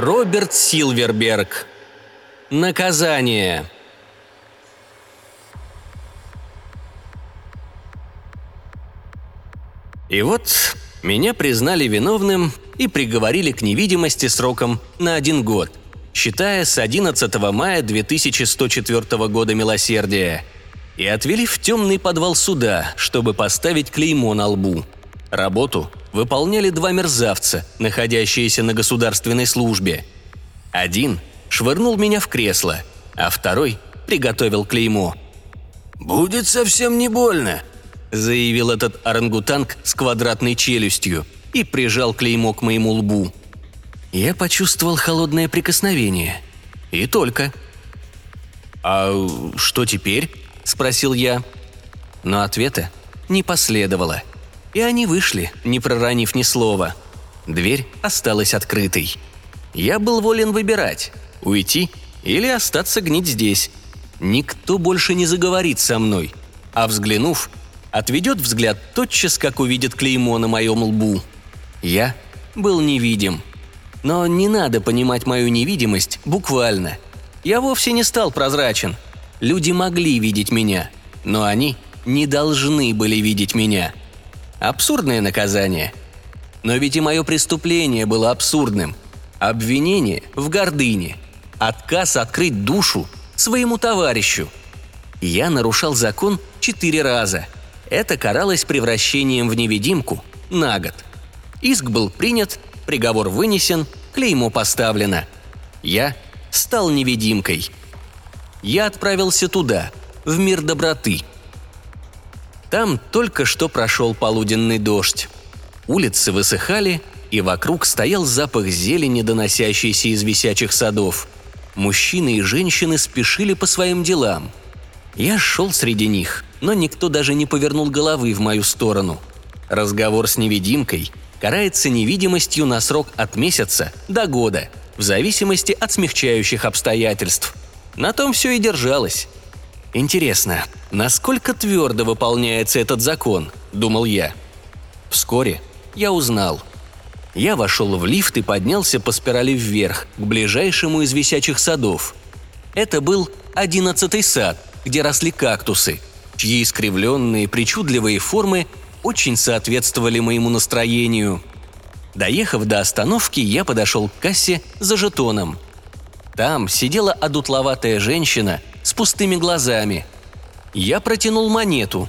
Роберт Силверберг. Наказание. И вот меня признали виновным и приговорили к невидимости сроком на один год, считая с 11 мая 2104 года милосердия, и отвели в темный подвал суда, чтобы поставить клеймо на лбу. Работу выполняли два мерзавца, находящиеся на государственной службе. Один швырнул меня в кресло, а второй приготовил клеймо. «Будет совсем не больно», – заявил этот орангутанг с квадратной челюстью и прижал клеймо к моему лбу. Я почувствовал холодное прикосновение. И только. «А что теперь?» – спросил я. Но ответа не последовало. И они вышли, не проронив ни слова. Дверь осталась открытой. Я был волен выбирать – уйти или остаться гнить здесь. Никто больше не заговорит со мной, а взглянув, отведет взгляд тотчас, как увидит клеймо на моем лбу. Я был невидим. Но не надо понимать мою невидимость буквально. Я вовсе не стал прозрачен. Люди могли видеть меня, но они не должны были видеть меня. Абсурдное наказание. Но ведь и мое преступление было абсурдным. Обвинение в гордыне. Отказ открыть душу своему товарищу. Я нарушал закон четыре раза – это каралось превращением в невидимку на год. Иск был принят, приговор вынесен, клеймо поставлено. Я стал невидимкой. Я отправился туда, в мир доброты. Там только что прошел полуденный дождь. Улицы высыхали, и вокруг стоял запах зелени, доносящийся из висячих садов. Мужчины и женщины спешили по своим делам. Я шел среди них – но никто даже не повернул головы в мою сторону. Разговор с невидимкой карается невидимостью на срок от месяца до года, в зависимости от смягчающих обстоятельств. На том все и держалось. Интересно, насколько твердо выполняется этот закон, думал я. Вскоре я узнал. Я вошел в лифт и поднялся по спирали вверх, к ближайшему из висячих садов. Это был одиннадцатый сад, где росли кактусы – чьи искривленные причудливые формы очень соответствовали моему настроению. Доехав до остановки, я подошел к кассе за жетоном. Там сидела одутловатая женщина с пустыми глазами. Я протянул монету.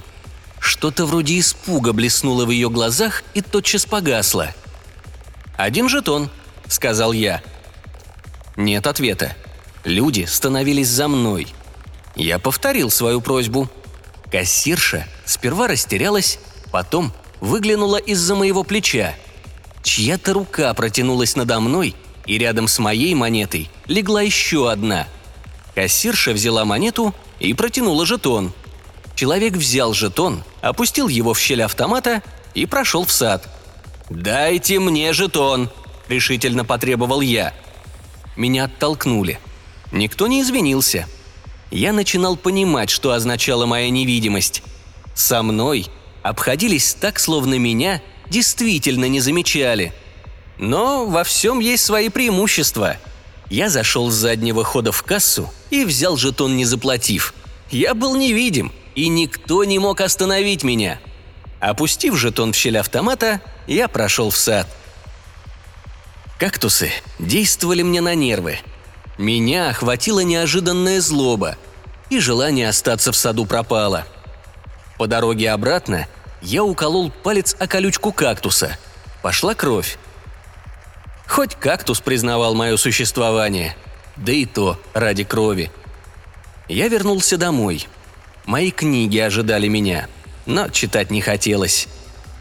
Что-то вроде испуга блеснуло в ее глазах и тотчас погасло. «Один жетон», — сказал я. Нет ответа. Люди становились за мной. Я повторил свою просьбу — Кассирша сперва растерялась, потом выглянула из-за моего плеча. Чья-то рука протянулась надо мной, и рядом с моей монетой легла еще одна. Кассирша взяла монету и протянула жетон. Человек взял жетон, опустил его в щель автомата и прошел в сад. «Дайте мне жетон!» – решительно потребовал я. Меня оттолкнули. Никто не извинился – я начинал понимать, что означала моя невидимость. Со мной обходились так, словно меня действительно не замечали. Но во всем есть свои преимущества. Я зашел с заднего хода в кассу и взял жетон, не заплатив. Я был невидим, и никто не мог остановить меня. Опустив жетон в щель автомата, я прошел в сад. Кактусы действовали мне на нервы – меня охватила неожиданная злоба, и желание остаться в саду пропало. По дороге обратно я уколол палец о колючку кактуса. Пошла кровь. Хоть кактус признавал мое существование, да и то ради крови. Я вернулся домой. Мои книги ожидали меня, но читать не хотелось.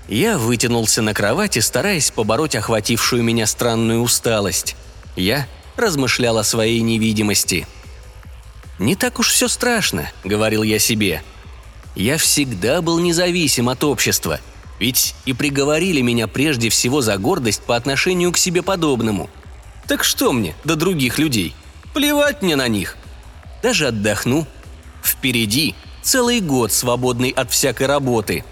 Я вытянулся на кровати, стараясь побороть охватившую меня странную усталость. Я размышлял о своей невидимости. «Не так уж все страшно», — говорил я себе. «Я всегда был независим от общества, ведь и приговорили меня прежде всего за гордость по отношению к себе подобному. Так что мне до других людей? Плевать мне на них. Даже отдохну. Впереди целый год, свободный от всякой работы.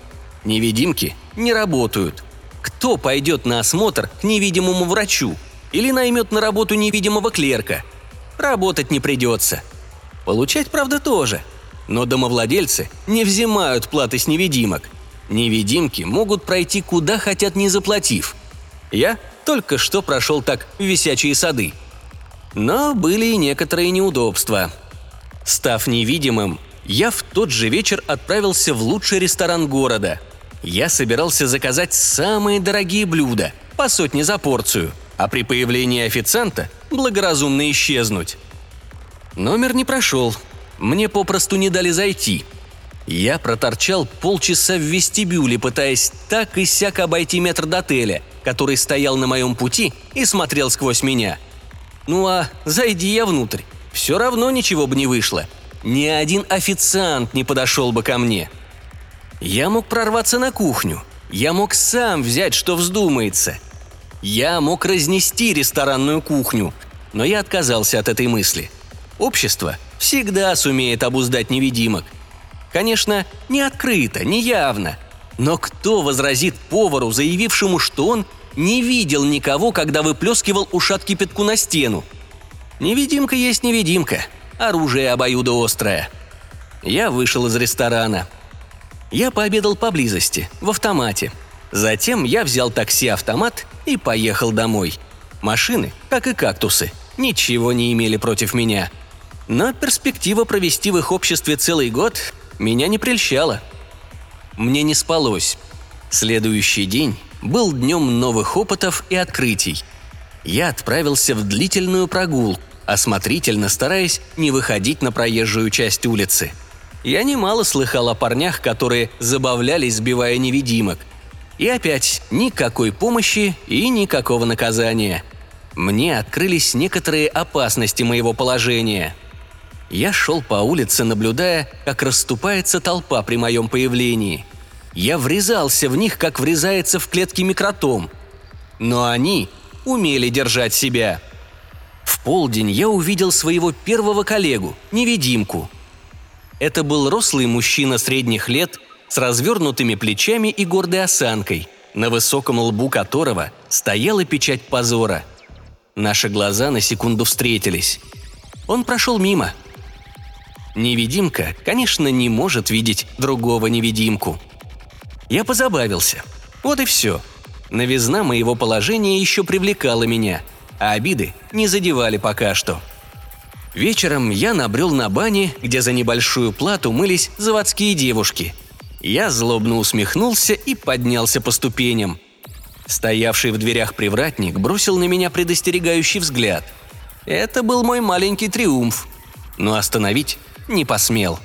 Невидимки не работают. Кто пойдет на осмотр к невидимому врачу? или наймет на работу невидимого клерка. Работать не придется. Получать, правда, тоже. Но домовладельцы не взимают платы с невидимок. Невидимки могут пройти куда хотят, не заплатив. Я только что прошел так висячие сады. Но были и некоторые неудобства. Став невидимым, я в тот же вечер отправился в лучший ресторан города. Я собирался заказать самые дорогие блюда, по сотне за порцию, а при появлении официанта благоразумно исчезнуть. Номер не прошел. Мне попросту не дали зайти. Я проторчал полчаса в вестибюле, пытаясь так и сяк обойти метр до отеля, который стоял на моем пути и смотрел сквозь меня. Ну а зайди я внутрь, все равно ничего бы не вышло. Ни один официант не подошел бы ко мне. Я мог прорваться на кухню. Я мог сам взять, что вздумается. Я мог разнести ресторанную кухню, но я отказался от этой мысли. Общество всегда сумеет обуздать невидимок. Конечно, не открыто, не явно. Но кто возразит повару, заявившему, что он не видел никого, когда выплескивал ушат кипятку на стену? Невидимка есть невидимка. Оружие обоюдоострое. Я вышел из ресторана. Я пообедал поблизости, в автомате. Затем я взял такси-автомат и поехал домой. Машины, как и кактусы, ничего не имели против меня. Но перспектива провести в их обществе целый год меня не прельщала. Мне не спалось. Следующий день был днем новых опытов и открытий. Я отправился в длительную прогулку, осмотрительно стараясь не выходить на проезжую часть улицы. Я немало слыхал о парнях, которые забавлялись, сбивая невидимок. И опять никакой помощи и никакого наказания. Мне открылись некоторые опасности моего положения. Я шел по улице, наблюдая, как расступается толпа при моем появлении. Я врезался в них, как врезается в клетки микротом. Но они умели держать себя. В полдень я увидел своего первого коллегу, невидимку. Это был рослый мужчина средних лет с развернутыми плечами и гордой осанкой, на высоком лбу которого стояла печать позора. Наши глаза на секунду встретились. Он прошел мимо. Невидимка, конечно, не может видеть другого невидимку. Я позабавился. Вот и все. Новизна моего положения еще привлекала меня – а обиды не задевали пока что. Вечером я набрел на бане, где за небольшую плату мылись заводские девушки. Я злобно усмехнулся и поднялся по ступеням. Стоявший в дверях привратник бросил на меня предостерегающий взгляд. Это был мой маленький триумф. Но остановить не посмел.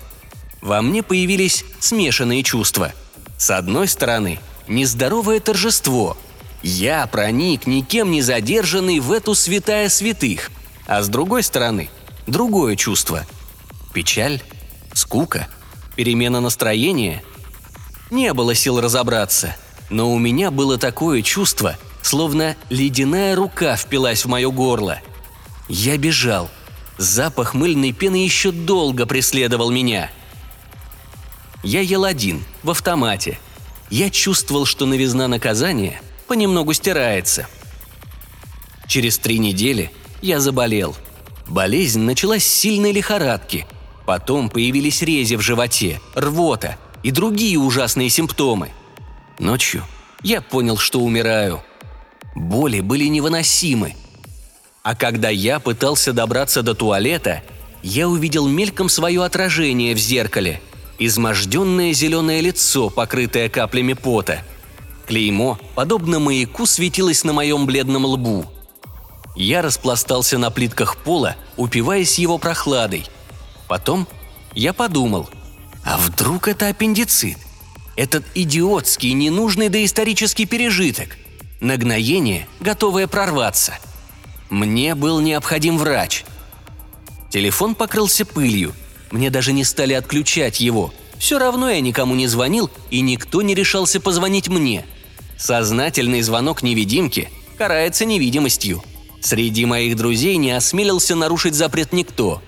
Во мне появились смешанные чувства. С одной стороны, нездоровое торжество – я проник, никем не задержанный, в эту святая святых. А с другой стороны, другое чувство. Печаль, скука, перемена настроения. Не было сил разобраться, но у меня было такое чувство, словно ледяная рука впилась в мое горло. Я бежал. Запах мыльной пены еще долго преследовал меня. Я ел один, в автомате. Я чувствовал, что новизна наказания – понемногу стирается. Через три недели я заболел. Болезнь началась с сильной лихорадки. Потом появились рези в животе, рвота и другие ужасные симптомы. Ночью я понял, что умираю. Боли были невыносимы. А когда я пытался добраться до туалета, я увидел мельком свое отражение в зеркале. Изможденное зеленое лицо, покрытое каплями пота – Клеймо, подобно маяку, светилось на моем бледном лбу. Я распластался на плитках пола, упиваясь его прохладой. Потом я подумал, а вдруг это аппендицит? Этот идиотский, ненужный доисторический пережиток. Нагноение, готовое прорваться. Мне был необходим врач. Телефон покрылся пылью. Мне даже не стали отключать его. Все равно я никому не звонил, и никто не решался позвонить мне. Сознательный звонок невидимки карается невидимостью. Среди моих друзей не осмелился нарушить запрет никто.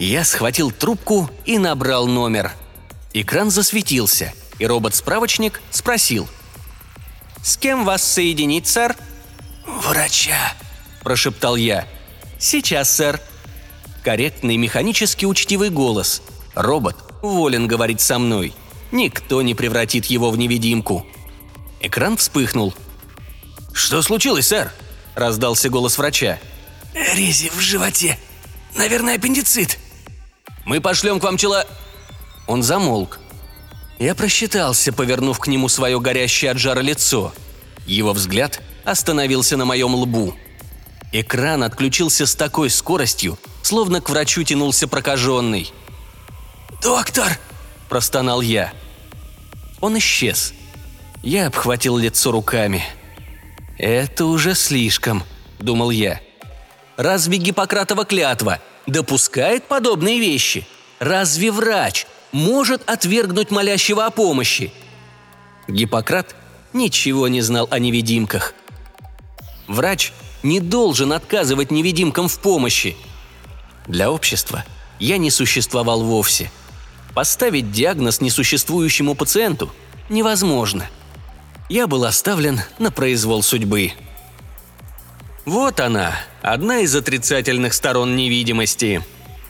Я схватил трубку и набрал номер. Экран засветился, и робот-справочник спросил. «С кем вас соединить, сэр?» «Врача», – прошептал я. «Сейчас, сэр». Корректный, механически учтивый голос. Робот волен говорить со мной. Никто не превратит его в невидимку. Экран вспыхнул. «Что случилось, сэр?» – раздался голос врача. «Рези в животе. Наверное, аппендицит». «Мы пошлем к вам чело...» Он замолк. Я просчитался, повернув к нему свое горящее от жара лицо. Его взгляд остановился на моем лбу. Экран отключился с такой скоростью, словно к врачу тянулся прокаженный. «Доктор!» – простонал я. Он исчез. Я обхватил лицо руками. «Это уже слишком», – думал я. «Разве Гиппократова клятва допускает подобные вещи? Разве врач может отвергнуть молящего о помощи?» Гиппократ ничего не знал о невидимках. Врач не должен отказывать невидимкам в помощи. Для общества я не существовал вовсе. Поставить диагноз несуществующему пациенту невозможно. Я был оставлен на произвол судьбы. Вот она, одна из отрицательных сторон невидимости.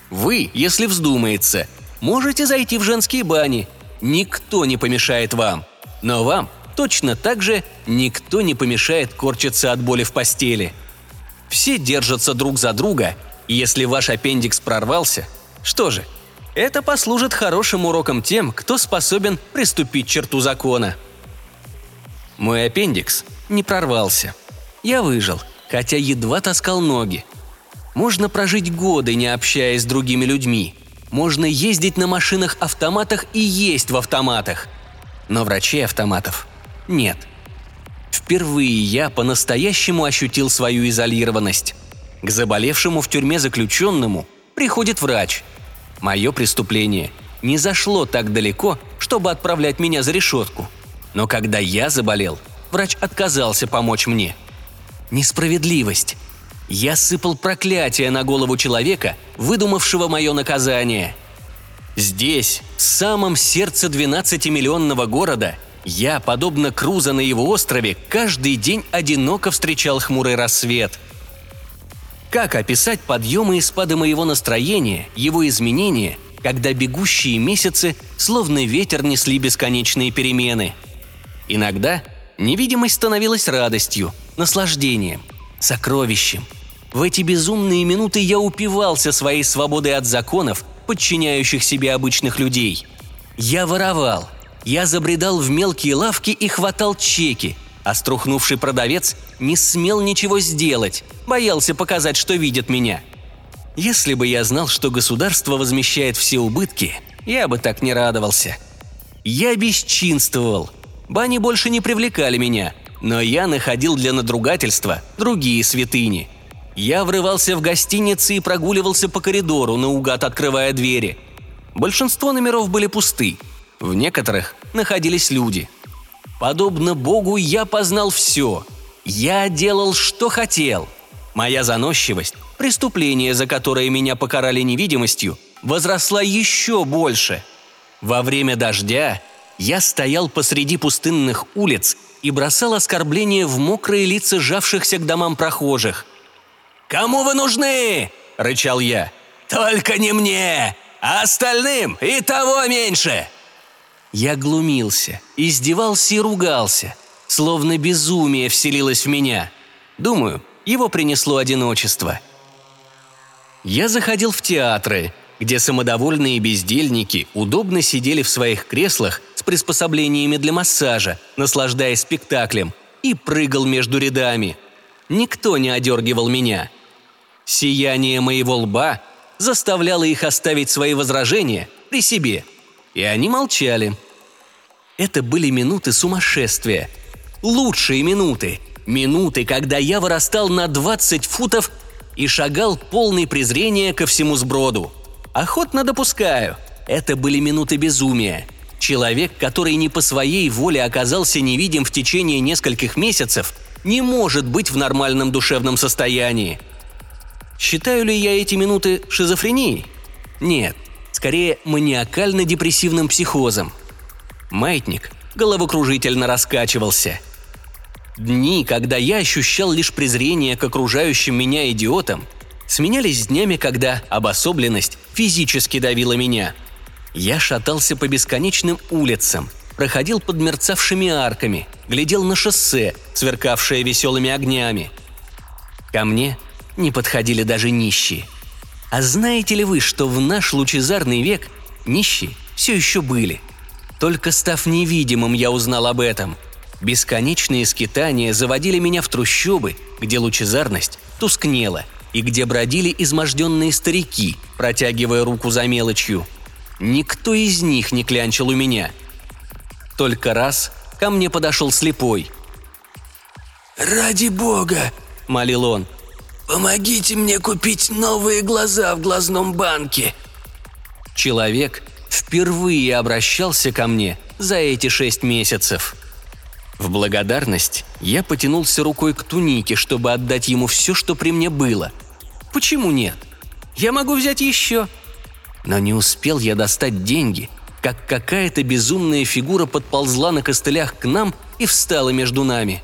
Вы, если вздумается, можете зайти в женские бани. Никто не помешает вам. Но вам точно так же никто не помешает корчиться от боли в постели. Все держатся друг за друга, и если ваш аппендикс прорвался, что же, это послужит хорошим уроком тем, кто способен приступить черту закона. Мой аппендикс не прорвался. Я выжил, хотя едва таскал ноги. Можно прожить годы, не общаясь с другими людьми. Можно ездить на машинах-автоматах и есть в автоматах. Но врачей автоматов нет. Впервые я по-настоящему ощутил свою изолированность. К заболевшему в тюрьме заключенному приходит врач. Мое преступление не зашло так далеко, чтобы отправлять меня за решетку. Но когда я заболел, врач отказался помочь мне. Несправедливость. Я сыпал проклятие на голову человека, выдумавшего мое наказание. Здесь, в самом сердце 12-миллионного города, я, подобно Круза на его острове, каждый день одиноко встречал хмурый рассвет. Как описать подъемы и спады моего настроения, его изменения, когда бегущие месяцы, словно ветер, несли бесконечные перемены? Иногда невидимость становилась радостью, наслаждением, сокровищем. В эти безумные минуты я упивался своей свободой от законов, подчиняющих себе обычных людей. Я воровал – я забредал в мелкие лавки и хватал чеки, а струхнувший продавец не смел ничего сделать, боялся показать, что видит меня. Если бы я знал, что государство возмещает все убытки, я бы так не радовался. Я бесчинствовал. Бани больше не привлекали меня, но я находил для надругательства другие святыни. Я врывался в гостиницы и прогуливался по коридору, наугад открывая двери. Большинство номеров были пусты – в некоторых находились люди. Подобно Богу я познал все. Я делал, что хотел. Моя заносчивость, преступление, за которое меня покарали невидимостью, возросла еще больше. Во время дождя я стоял посреди пустынных улиц и бросал оскорбления в мокрые лица сжавшихся к домам прохожих. «Кому вы нужны?» – рычал я. «Только не мне, а остальным и того меньше!» Я глумился, издевался и ругался, словно безумие вселилось в меня. Думаю, его принесло одиночество. Я заходил в театры, где самодовольные бездельники удобно сидели в своих креслах с приспособлениями для массажа, наслаждаясь спектаклем, и прыгал между рядами. Никто не одергивал меня. Сияние моего лба заставляло их оставить свои возражения при себе – и они молчали. Это были минуты сумасшествия. Лучшие минуты. Минуты, когда я вырастал на 20 футов и шагал полный презрения ко всему сброду. Охотно допускаю. Это были минуты безумия. Человек, который не по своей воле оказался невидим в течение нескольких месяцев, не может быть в нормальном душевном состоянии. Считаю ли я эти минуты шизофренией? Нет – скорее маниакально-депрессивным психозом. Маятник головокружительно раскачивался. Дни, когда я ощущал лишь презрение к окружающим меня идиотам, сменялись днями, когда обособленность физически давила меня. Я шатался по бесконечным улицам, проходил под мерцавшими арками, глядел на шоссе, сверкавшее веселыми огнями. Ко мне не подходили даже нищие. А знаете ли вы, что в наш лучезарный век нищие все еще были? Только став невидимым, я узнал об этом – Бесконечные скитания заводили меня в трущобы, где лучезарность тускнела и где бродили изможденные старики, протягивая руку за мелочью. Никто из них не клянчил у меня. Только раз ко мне подошел слепой. «Ради бога!» – молил он. «Помогите мне купить новые глаза в глазном банке!» Человек впервые обращался ко мне за эти шесть месяцев – в благодарность я потянулся рукой к тунике, чтобы отдать ему все, что при мне было. Почему нет? Я могу взять еще. Но не успел я достать деньги, как какая-то безумная фигура подползла на костылях к нам и встала между нами.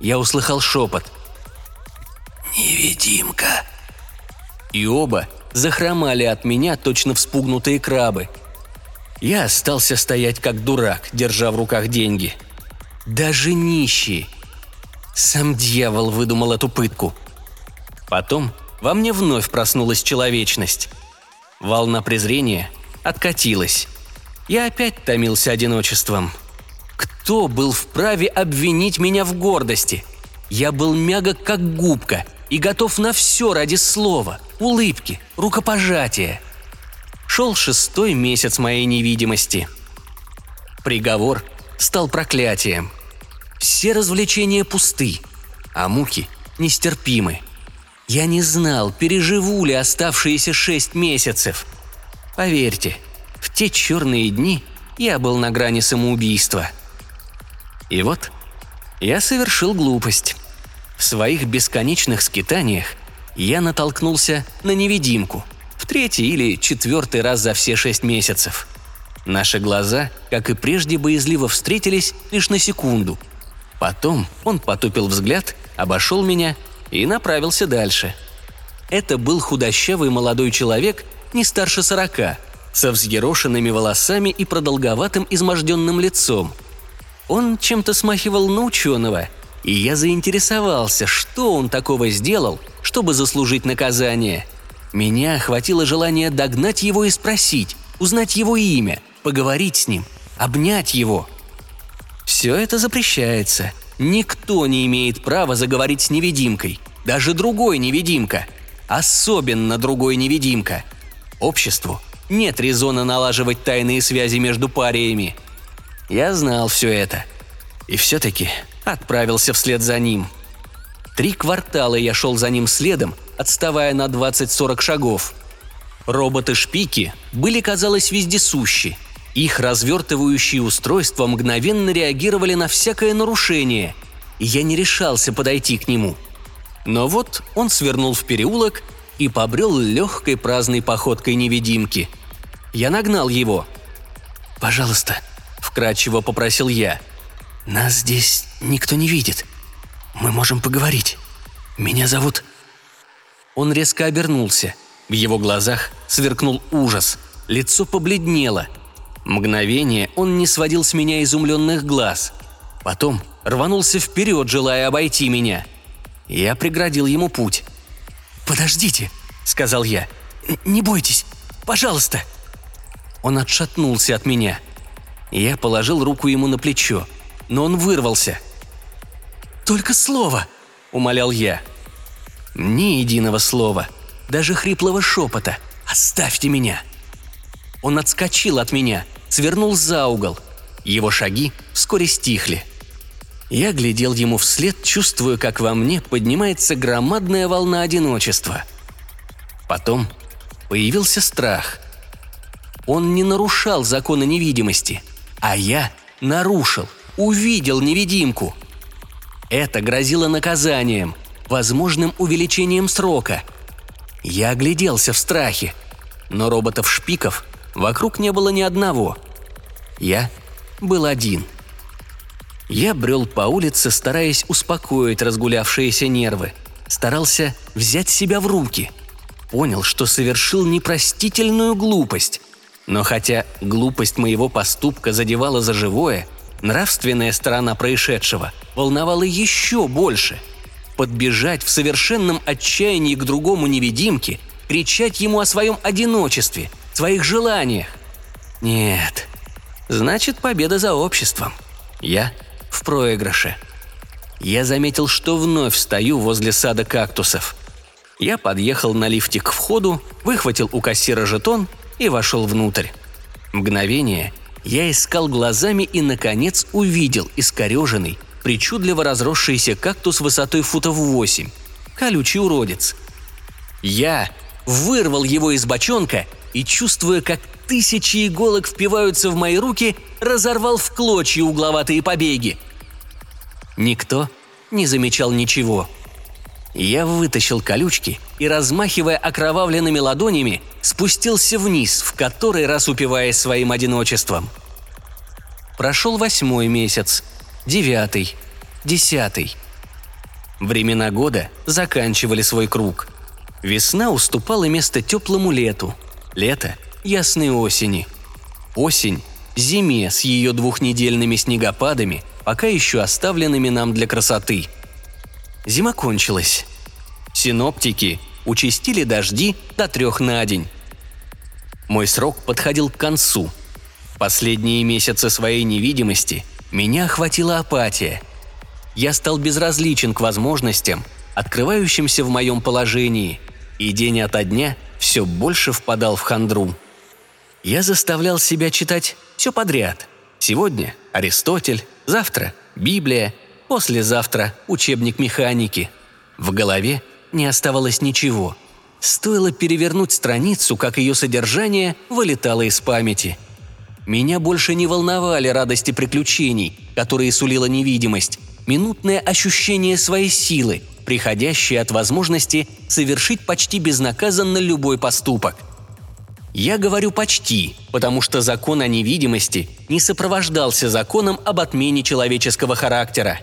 Я услыхал шепот. «Невидимка!» И оба захромали от меня, точно вспугнутые крабы. Я остался стоять как дурак, держа в руках деньги – даже нищие. Сам дьявол выдумал эту пытку. Потом во мне вновь проснулась человечность. Волна презрения откатилась. Я опять томился одиночеством. Кто был вправе обвинить меня в гордости? Я был мягок, как губка, и готов на все ради слова, улыбки, рукопожатия. Шел шестой месяц моей невидимости. Приговор стал проклятием. Все развлечения пусты, а муки нестерпимы. Я не знал, переживу ли оставшиеся шесть месяцев. Поверьте, в те черные дни я был на грани самоубийства. И вот я совершил глупость. В своих бесконечных скитаниях я натолкнулся на невидимку в третий или четвертый раз за все шесть месяцев. Наши глаза, как и прежде, боязливо встретились лишь на секунду – Потом он потупил взгляд, обошел меня и направился дальше. Это был худощавый молодой человек, не старше сорока, со взъерошенными волосами и продолговатым изможденным лицом. Он чем-то смахивал на ученого, и я заинтересовался, что он такого сделал, чтобы заслужить наказание. Меня охватило желание догнать его и спросить, узнать его имя, поговорить с ним, обнять его – все это запрещается. Никто не имеет права заговорить с невидимкой. Даже другой невидимка. Особенно другой невидимка. Обществу нет резона налаживать тайные связи между париями. Я знал все это. И все-таки отправился вслед за ним. Три квартала я шел за ним следом, отставая на 20-40 шагов. Роботы-шпики были, казалось, вездесущи – их развертывающие устройства мгновенно реагировали на всякое нарушение, и я не решался подойти к нему. Но вот он свернул в переулок и побрел легкой праздной походкой невидимки. Я нагнал его. «Пожалуйста», — вкратчиво попросил я. «Нас здесь никто не видит. Мы можем поговорить. Меня зовут...» Он резко обернулся. В его глазах сверкнул ужас. Лицо побледнело — Мгновение он не сводил с меня изумленных глаз. Потом рванулся вперед, желая обойти меня. Я преградил ему путь. «Подождите», — сказал я. «Не бойтесь, пожалуйста». Он отшатнулся от меня. Я положил руку ему на плечо, но он вырвался. «Только слово», — умолял я. Ни единого слова, даже хриплого шепота. «Оставьте меня!» Он отскочил от меня — свернул за угол. Его шаги вскоре стихли. Я глядел ему вслед, чувствуя, как во мне поднимается громадная волна одиночества. Потом появился страх. Он не нарушал закона невидимости, а я нарушил, увидел невидимку. Это грозило наказанием, возможным увеличением срока. Я огляделся в страхе, но роботов-шпиков Вокруг не было ни одного. Я был один. Я брел по улице, стараясь успокоить разгулявшиеся нервы. Старался взять себя в руки. Понял, что совершил непростительную глупость. Но хотя глупость моего поступка задевала за живое, нравственная сторона происшедшего волновала еще больше. Подбежать в совершенном отчаянии к другому невидимке, кричать ему о своем одиночестве, своих желаниях. Нет, значит победа за обществом. Я в проигрыше. Я заметил, что вновь стою возле сада кактусов. Я подъехал на лифте к входу, выхватил у кассира жетон и вошел внутрь. Мгновение я искал глазами и, наконец, увидел искореженный, причудливо разросшийся кактус высотой футов восемь. Колючий уродец. Я вырвал его из бочонка и, чувствуя, как тысячи иголок впиваются в мои руки, разорвал в клочья угловатые побеги – Никто не замечал ничего. Я вытащил колючки и, размахивая окровавленными ладонями, спустился вниз, в который раз упиваясь своим одиночеством. Прошел восьмой месяц, девятый, десятый. Времена года заканчивали свой круг. Весна уступала место теплому лету, лето – ясной осени. Осень – зиме с ее двухнедельными снегопадами – пока еще оставленными нам для красоты. Зима кончилась. Синоптики участили дожди до трех на день. Мой срок подходил к концу. Последние месяцы своей невидимости меня охватила апатия. Я стал безразличен к возможностям, открывающимся в моем положении, и день ото дня все больше впадал в хандру. Я заставлял себя читать все подряд. Сегодня Аристотель, Завтра – Библия, послезавтра – учебник механики. В голове не оставалось ничего. Стоило перевернуть страницу, как ее содержание вылетало из памяти. Меня больше не волновали радости приключений, которые сулила невидимость, минутное ощущение своей силы, приходящее от возможности совершить почти безнаказанно любой поступок – я говорю «почти», потому что закон о невидимости не сопровождался законом об отмене человеческого характера.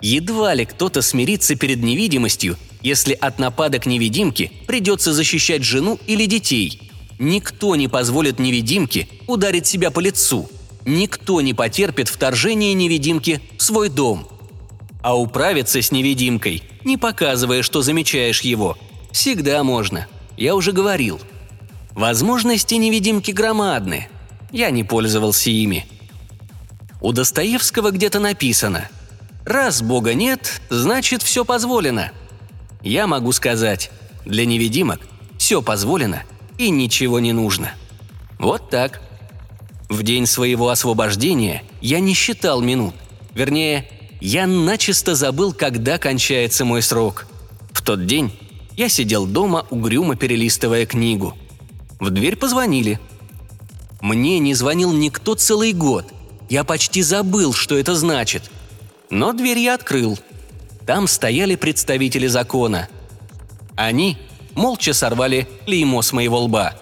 Едва ли кто-то смирится перед невидимостью, если от нападок невидимки придется защищать жену или детей. Никто не позволит невидимке ударить себя по лицу. Никто не потерпит вторжение невидимки в свой дом. А управиться с невидимкой, не показывая, что замечаешь его, всегда можно. Я уже говорил – Возможности невидимки громадны. Я не пользовался ими. У Достоевского где-то написано «Раз Бога нет, значит, все позволено». Я могу сказать, для невидимок все позволено и ничего не нужно. Вот так. В день своего освобождения я не считал минут. Вернее, я начисто забыл, когда кончается мой срок. В тот день я сидел дома, угрюмо перелистывая книгу – в дверь позвонили. Мне не звонил никто целый год. Я почти забыл, что это значит. Но дверь я открыл. Там стояли представители закона. Они молча сорвали клеймо с моего лба.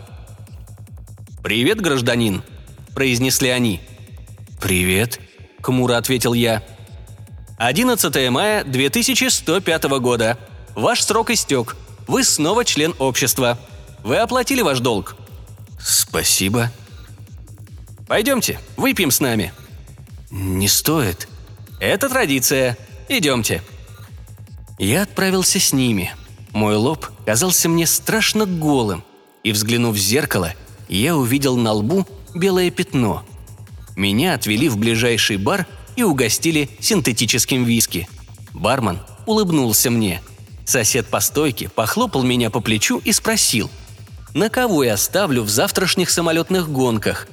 «Привет, гражданин», – произнесли они. «Привет», – хмуро ответил я. «11 мая 2105 года. Ваш срок истек. Вы снова член общества. Вы оплатили ваш долг?» «Спасибо». «Пойдемте, выпьем с нами». «Не стоит». «Это традиция. Идемте». Я отправился с ними. Мой лоб казался мне страшно голым, и, взглянув в зеркало, я увидел на лбу белое пятно. Меня отвели в ближайший бар и угостили синтетическим виски. Бармен улыбнулся мне. Сосед по стойке похлопал меня по плечу и спросил – на кого я ставлю в завтрашних самолетных гонках.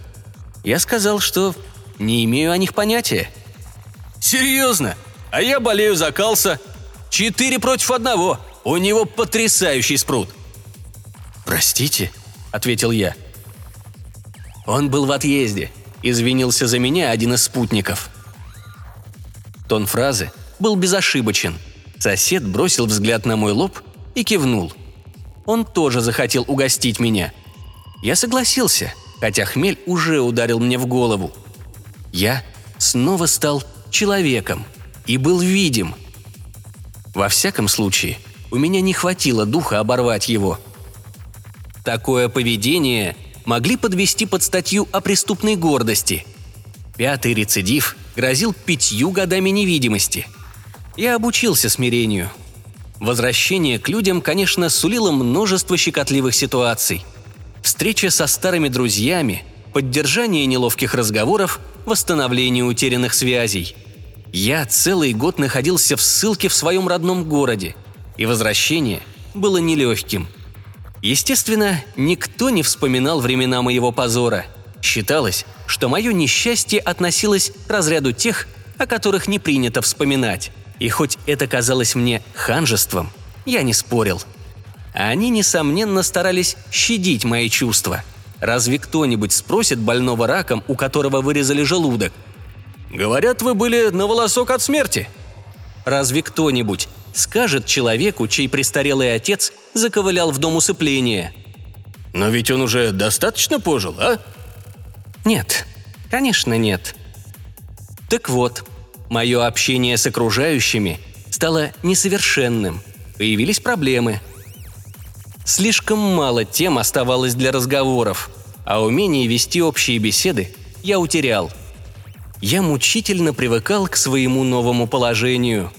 Я сказал, что не имею о них понятия. «Серьезно? А я болею за Калса. Четыре против одного. У него потрясающий спрут». «Простите», — ответил я. Он был в отъезде. Извинился за меня один из спутников. Тон фразы был безошибочен. Сосед бросил взгляд на мой лоб и кивнул — он тоже захотел угостить меня. Я согласился, хотя хмель уже ударил мне в голову. Я снова стал человеком и был видим. Во всяком случае, у меня не хватило духа оборвать его. Такое поведение могли подвести под статью о преступной гордости. Пятый рецидив грозил пятью годами невидимости. Я обучился смирению. Возвращение к людям, конечно, сулило множество щекотливых ситуаций. Встреча со старыми друзьями, поддержание неловких разговоров, восстановление утерянных связей. Я целый год находился в ссылке в своем родном городе, и возвращение было нелегким. Естественно, никто не вспоминал времена моего позора. Считалось, что мое несчастье относилось к разряду тех, о которых не принято вспоминать. И хоть это казалось мне ханжеством, я не спорил. Они, несомненно, старались щадить мои чувства. Разве кто-нибудь спросит больного раком, у которого вырезали желудок? «Говорят, вы были на волосок от смерти», Разве кто-нибудь скажет человеку, чей престарелый отец заковылял в дом усыпления? Но ведь он уже достаточно пожил, а? Нет, конечно нет. Так вот, мое общение с окружающими стало несовершенным. Появились проблемы. Слишком мало тем оставалось для разговоров, а умение вести общие беседы я утерял – я мучительно привыкал к своему новому положению.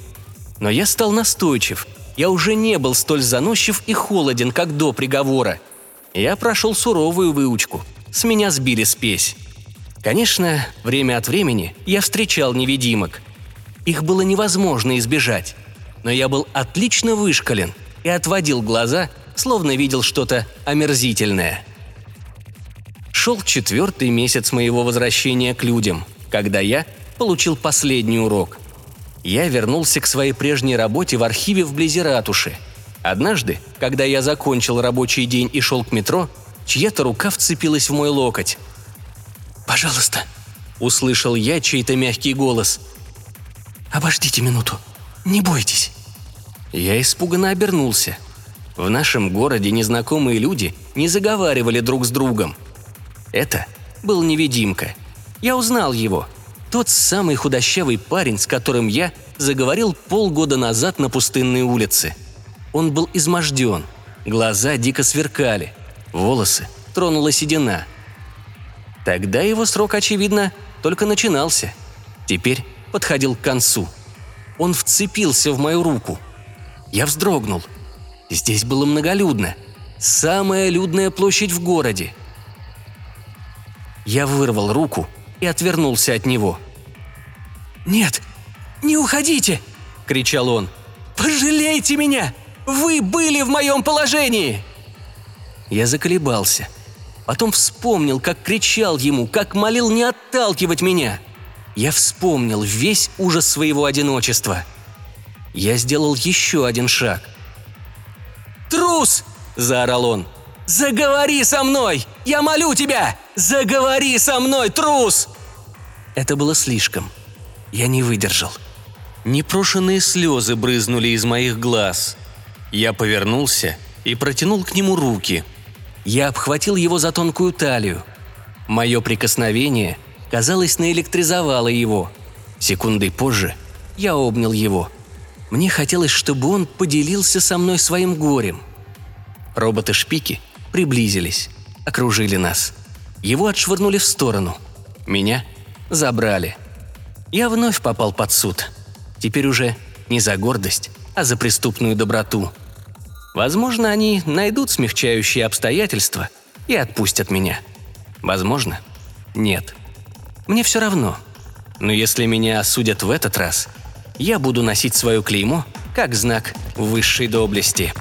Но я стал настойчив. Я уже не был столь заносчив и холоден, как до приговора. Я прошел суровую выучку. С меня сбили спесь. Конечно, время от времени я встречал невидимок. Их было невозможно избежать. Но я был отлично вышкален и отводил глаза, словно видел что-то омерзительное. Шел четвертый месяц моего возвращения к людям – когда я получил последний урок. Я вернулся к своей прежней работе в архиве вблизи ратуши. Однажды, когда я закончил рабочий день и шел к метро, чья-то рука вцепилась в мой локоть. «Пожалуйста», — услышал я чей-то мягкий голос. «Обождите минуту. Не бойтесь». Я испуганно обернулся. В нашем городе незнакомые люди не заговаривали друг с другом. Это был невидимка — я узнал его. Тот самый худощавый парень, с которым я заговорил полгода назад на пустынной улице. Он был изможден, глаза дико сверкали, волосы тронула седина. Тогда его срок, очевидно, только начинался. Теперь подходил к концу. Он вцепился в мою руку. Я вздрогнул. Здесь было многолюдно. Самая людная площадь в городе. Я вырвал руку и отвернулся от него. «Нет, не уходите!» – кричал он. «Пожалейте меня! Вы были в моем положении!» Я заколебался. Потом вспомнил, как кричал ему, как молил не отталкивать меня. Я вспомнил весь ужас своего одиночества. Я сделал еще один шаг. «Трус!» – заорал он. «Заговори со мной! Я молю тебя! Заговори со мной, трус!» Это было слишком. Я не выдержал. Непрошенные слезы брызнули из моих глаз. Я повернулся и протянул к нему руки. Я обхватил его за тонкую талию. Мое прикосновение, казалось, наэлектризовало его. Секундой позже я обнял его. Мне хотелось, чтобы он поделился со мной своим горем. Роботы-шпики приблизились, окружили нас. Его отшвырнули в сторону. Меня забрали. Я вновь попал под суд. Теперь уже не за гордость, а за преступную доброту. Возможно, они найдут смягчающие обстоятельства и отпустят меня. Возможно, нет. Мне все равно. Но если меня осудят в этот раз, я буду носить свое клеймо как знак высшей доблести.